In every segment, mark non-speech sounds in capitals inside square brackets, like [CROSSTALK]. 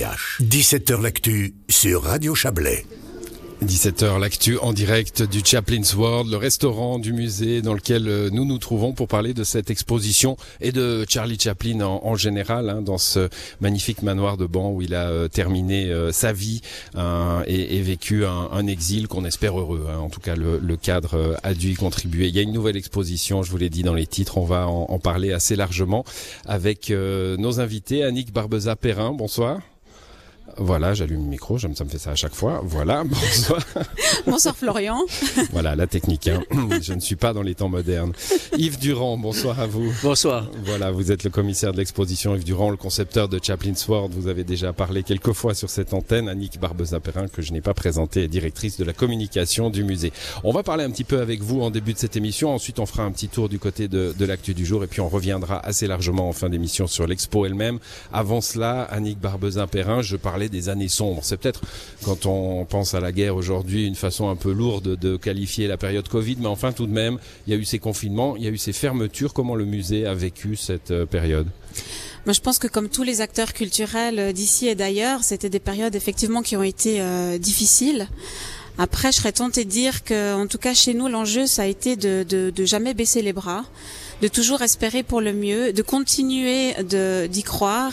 17h L'actu sur Radio Chablais. 17h, l'actu en direct du Chaplin's World, le restaurant du musée dans lequel euh, nous nous trouvons pour parler de cette exposition et de Charlie Chaplin en, général, hein, dans ce magnifique manoir de Ban où il a euh, terminé euh, sa vie et, vécu un, exil qu'on espère heureux. Hein. En tout cas, le, cadre a dû y contribuer. Il y a une nouvelle exposition, je vous l'ai dit dans les titres, on va en, parler assez largement avec nos invités. Annick Barbeza-Perrin, bonsoir. Voilà, j'allume le micro, ça me fait ça à chaque fois. Voilà, [LAUGHS] bonsoir. bonsoir Florian. [LAUGHS] voilà, la technique. Hein. [LAUGHS] Je ne suis pas dans les temps modernes. Yves Durand, bonsoir à vous. Bonsoir. Voilà, vous êtes le commissaire de l'exposition Yves Durand, le concepteur de Chaplin's World. Vous avez déjà parlé quelques fois sur cette antenne. Annick Barbeza-Perrin, que je n'ai pas présentée, est directrice de la communication du musée. On va parler un petit peu avec vous en début de cette émission. Ensuite, on fera un petit tour du côté de, de l'actu du jour et puis on reviendra assez largement en fin d'émission sur l'expo elle-même. Avant cela, Annick Barbeza-Perrin, je parlais des années sombres. C'est peut-être, quand on pense à la guerre aujourd'hui, une façon un peu lourde de qualifier la période Covid, mais enfin tout de même, il y a eu ces confinements, il y a eu ces fermetures. Comment le musée a vécu cette euh, période? Moi, je pense que comme tous les acteurs culturels euh, d'ici et d'ailleurs, c'était des périodes effectivement qui ont été euh, difficiles. Après, je serais tentée de dire que, en tout cas, chez nous, l'enjeu, ça a été de, de, de jamais baisser les bras de toujours espérer pour le mieux, de continuer d'y croire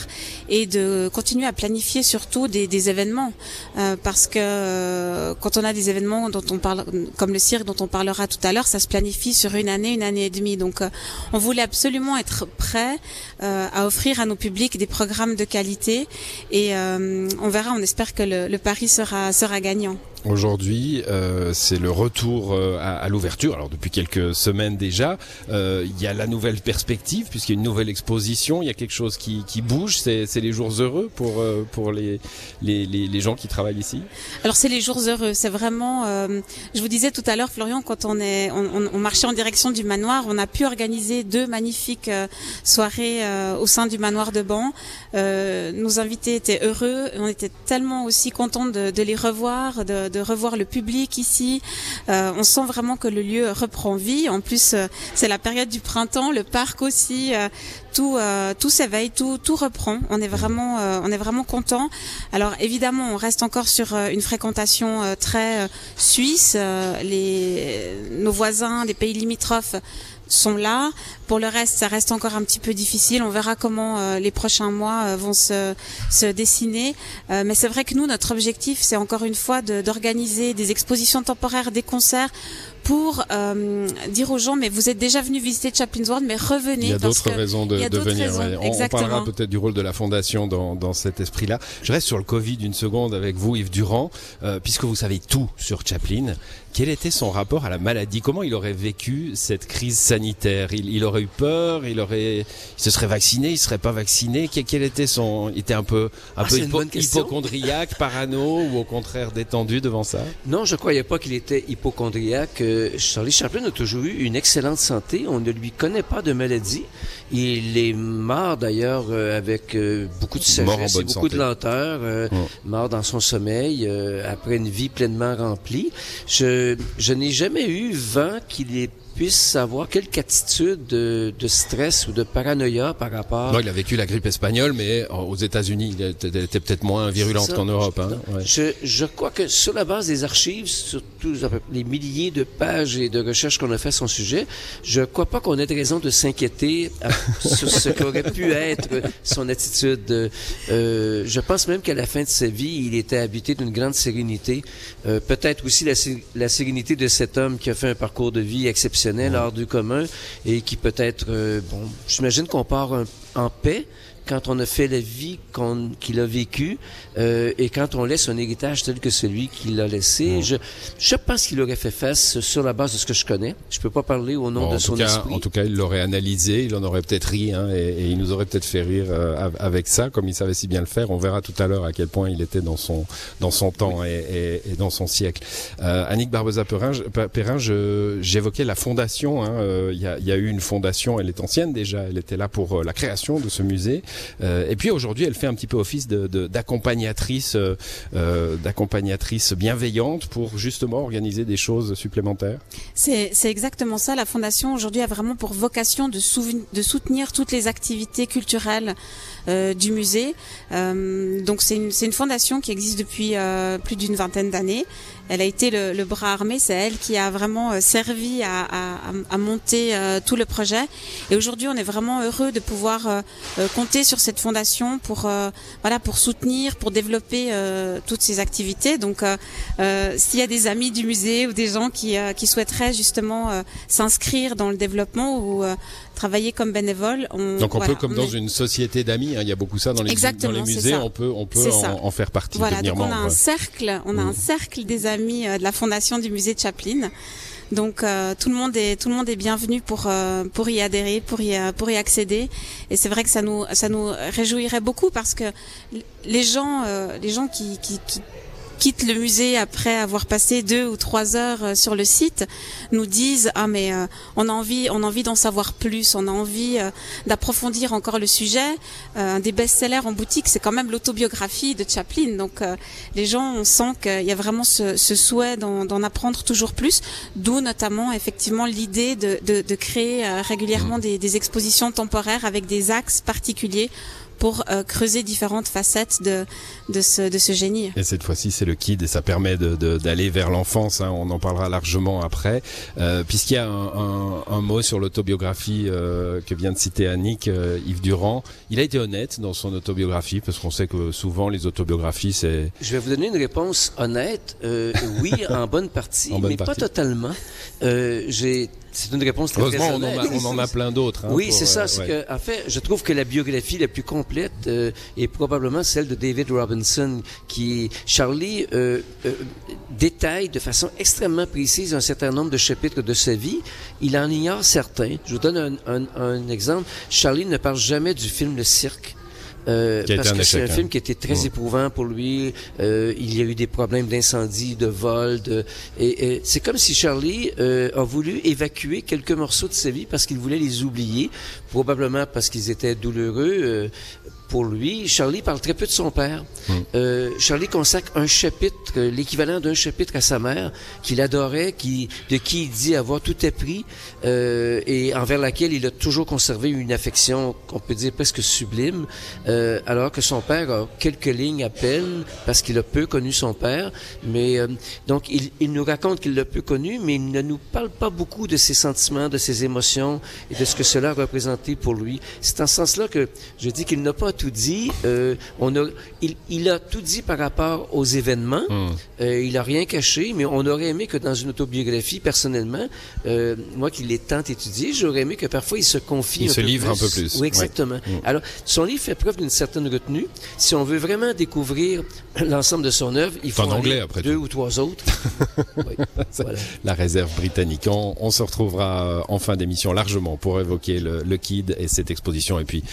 et de continuer à planifier surtout des, des événements, euh, parce que euh, quand on a des événements dont on parle, comme le cirque dont on parlera tout à l'heure, ça se planifie sur une année, une année et demie. Donc, euh, on voulait absolument être prêt à offrir à nos publics des programmes de qualité et on verra. On espère que le, le pari sera sera gagnant. Aujourd'hui, euh, c'est le retour euh, à, l'ouverture. Alors depuis quelques semaines déjà, euh, il y a la nouvelle perspective puisqu'il y a une nouvelle exposition. Il y a quelque chose qui, qui bouge. C'est les jours heureux pour euh, pour les, les, les gens qui travaillent ici. Alors c'est les jours heureux. C'est vraiment. Euh, je vous disais tout à l'heure, Florian, quand on est on, on, marchait en direction du manoir, on a pu organiser deux magnifiques soirées au sein du manoir de Ban. nos invités étaient heureux. On était tellement aussi contents de, de les revoir. De, de, revoir le public ici. Euh, on sent vraiment que le lieu reprend vie. En plus, euh, c'est la période du printemps, le parc aussi. Euh, tout, tout s'éveille, tout, tout reprend. On est vraiment, on est vraiment content. Alors évidemment, on reste encore sur une fréquentation très suisse. les, nos voisins des pays limitrophes sont là. Pour le reste, ça reste encore un petit peu difficile. On verra comment euh, les prochains mois euh, vont se, se dessiner. Euh, mais c'est vrai que nous, notre objectif, c'est encore une fois d'organiser des expositions temporaires, des concerts pour dire aux gens, mais vous êtes déjà venus visiter Chaplin's World, mais revenez. Il y a d'autres raisons de, de venir. On, parlera peut-être du rôle de la fondation dans, dans cet esprit-là. Je reste sur le Covid une seconde avec vous, Yves Durand, puisque vous savez tout sur Chaplin. Quel était son rapport à la maladie? Comment il aurait vécu cette crise sanitaire? Il, il, aurait eu peur? Il aurait, il se serait vacciné? Il serait pas vacciné? Quel, était son Il était un peu, un ah, peu hypochondriaque, parano, ou au contraire détendu devant ça? Non, je croyais pas qu'il était hypochondriaque. Euh, Charlie Chaplin a toujours eu une excellente santé. On ne lui connaît pas de maladie. Il est mort d'ailleurs euh, avec euh, beaucoup de sagesse et beaucoup de lenteur, mort dans son sommeil après une vie pleinement remplie. Je je, n'ai jamais eu vent qu'il ait puisse savoir quelque attitude de, de, stress ou de paranoïa par rapport. Non, il a vécu la grippe espagnole, mais aux États-Unis, il était, peut-être moins virulente qu'en Europe. Hein? Je, je, crois que sur la base des archives, surtout les milliers de pages et de recherches qu'on a fait sur son sujet, je crois pas qu'on ait de raison de s'inquiéter [LAUGHS] sur ce qu'aurait pu être son attitude. Euh, je pense même qu'à la fin de sa vie, il était habité d'une grande sérénité. Euh, peut-être aussi la, la sérénité de cet homme qui a fait un parcours de vie exceptionnel hors du commun et qui peut être, euh, bon, j'imagine qu'on part en paix, quand on a fait la vie qu'il a vécue euh, et quand on laisse un héritage tel que celui qu'il a laissé, je, je pense qu'il aurait fait face sur la base de ce que je connais. Je peux pas parler au nom de son cas, esprit. En tout cas, il l'aurait analysé, il en aurait peut-être ri hein, et, et, il nous aurait peut-être fait rire euh, avec ça, comme il savait si bien le faire. On verra tout à l'heure à quel point il était dans son dans son temps et, et, dans son siècle. Euh, Annick Barbeza-Perrin, j'évoquais la fondation. Hein, euh, il y, a, y, a, eu une fondation, elle est ancienne déjà, elle était là pour euh, la création de ce musée. Euh, et puis aujourd'hui, elle fait un petit peu office d'accompagnatrice, euh, euh, d'accompagnatrice bienveillante pour justement organiser des choses supplémentaires. C'est exactement ça. La fondation aujourd'hui a vraiment pour vocation de, soutenir toutes les activités culturelles du musée. donc c'est une, fondation qui existe depuis plus d'une vingtaine d'années. Elle a été le, le bras armé, c'est elle qui a vraiment servi à, à, à monter tout le projet. Et aujourd'hui, on est vraiment heureux de pouvoir compter sur cette fondation pour voilà pour soutenir, pour développer toutes ces activités. Donc, s'il y a des amis du musée ou des gens qui, qui souhaiteraient justement s'inscrire dans le développement ou travailler comme bénévole. On, Donc on peut, comme dans une société d'amis, hein, il y a beaucoup ça dans les, dans les musées, on peut, on peut en, faire partie. Voilà, donc on a un cercle, on a un mmh. cercle des amis euh, de la fondation du musée de Chaplin. Donc euh, tout le monde est tout le monde est bienvenu pour euh, pour y adhérer, pour y pour y accéder. Et c'est vrai que ça nous ça nous réjouirait beaucoup parce que les gens les gens qui, qui, qui quittent le musée après avoir passé deux ou trois heures euh, sur le site nous disent ah mais euh, on a envie on a envie d'en savoir plus on a envie euh, d'approfondir encore le sujet un des best-sellers en boutique c'est quand même l'autobiographie de Chaplin donc les gens on sent qu'il y a vraiment ce, ce souhait d'en apprendre toujours plus d'où notamment effectivement l'idée de, de, de, créer régulièrement mmh. des, des expositions temporaires avec des axes particuliers pour euh, creuser différentes facettes de, de, ce, de ce génie. Et cette fois-ci, c'est le KID et ça permet d'aller de, vers l'enfance. Hein, on en parlera largement après. Euh, Puisqu'il y a un, un, un mot sur l'autobiographie euh, que vient de citer Annick, euh, Yves Durand, il a été honnête dans son autobiographie parce qu'on sait que souvent les autobiographies, c'est... Je vais vous donner une réponse honnête. Euh, oui, [LAUGHS] en bonne partie, mais pas totalement. J'ai c'est une réponse très Heureusement, on en, a, on en a plein d'autres. Hein, oui, c'est ça. Euh, que, en fait, je trouve que la biographie la plus complète euh, est probablement celle de David Robinson, qui Charlie euh, euh, détaille de façon extrêmement précise un certain nombre de chapitres de sa vie. Il en ignore certains. Je vous donne un, un, un exemple. Charlie ne parle jamais du film Le Cirque. Euh, parce que c'est un film hein. qui était très éprouvant pour lui. Euh, il y a eu des problèmes d'incendie, de vol, de... et, et c'est comme si Charlie euh, a voulu évacuer quelques morceaux de sa vie parce qu'il voulait les oublier, probablement parce qu'ils étaient douloureux. Pour lui, Charlie parle très peu de son père. Hmm. Euh, Charlie consacre un chapitre, l'équivalent d'un chapitre à sa mère, qu'il adorait, qui, de qui il dit avoir tout appris euh, et envers laquelle il a toujours conservé une affection qu'on peut dire presque sublime, euh, alors que son père a quelques lignes à peine parce qu'il a peu connu son père. Mais euh, donc il, il, nous raconte qu'il l'a peu connu, mais il ne nous parle pas beaucoup de ses sentiments, de ses émotions et de ce que cela a représenté pour lui. C'est en ce sens-là que je dis qu'il n'a pas tout dit. Euh, on a, il, il, a tout dit par rapport aux événements. Hmm. Euh, il a rien caché, mais on aurait aimé que dans une autobiographie, personnellement, euh, moi qui l'ai tant étudié, j'aurais aimé que parfois il se confie il un se peu livre plus. un peu plus. Oui, exactement. Hmm. Alors, son livre fait preuve d'une certaine retenue. Si on veut vraiment découvrir [LAUGHS] l'ensemble de son œuvre, il faut en anglais après deux ou trois autres. [LAUGHS] oui, voilà. La réserve britannique. On, on, se retrouvera en fin d'émission largement pour évoquer le, le Kid et cette exposition et puis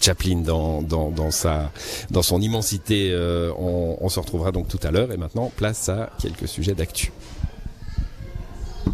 Chaplin dans dans, sa, dans son immensité. Euh, on, on se retrouvera donc tout à l'heure. Et maintenant, place à quelques sujets d'actu.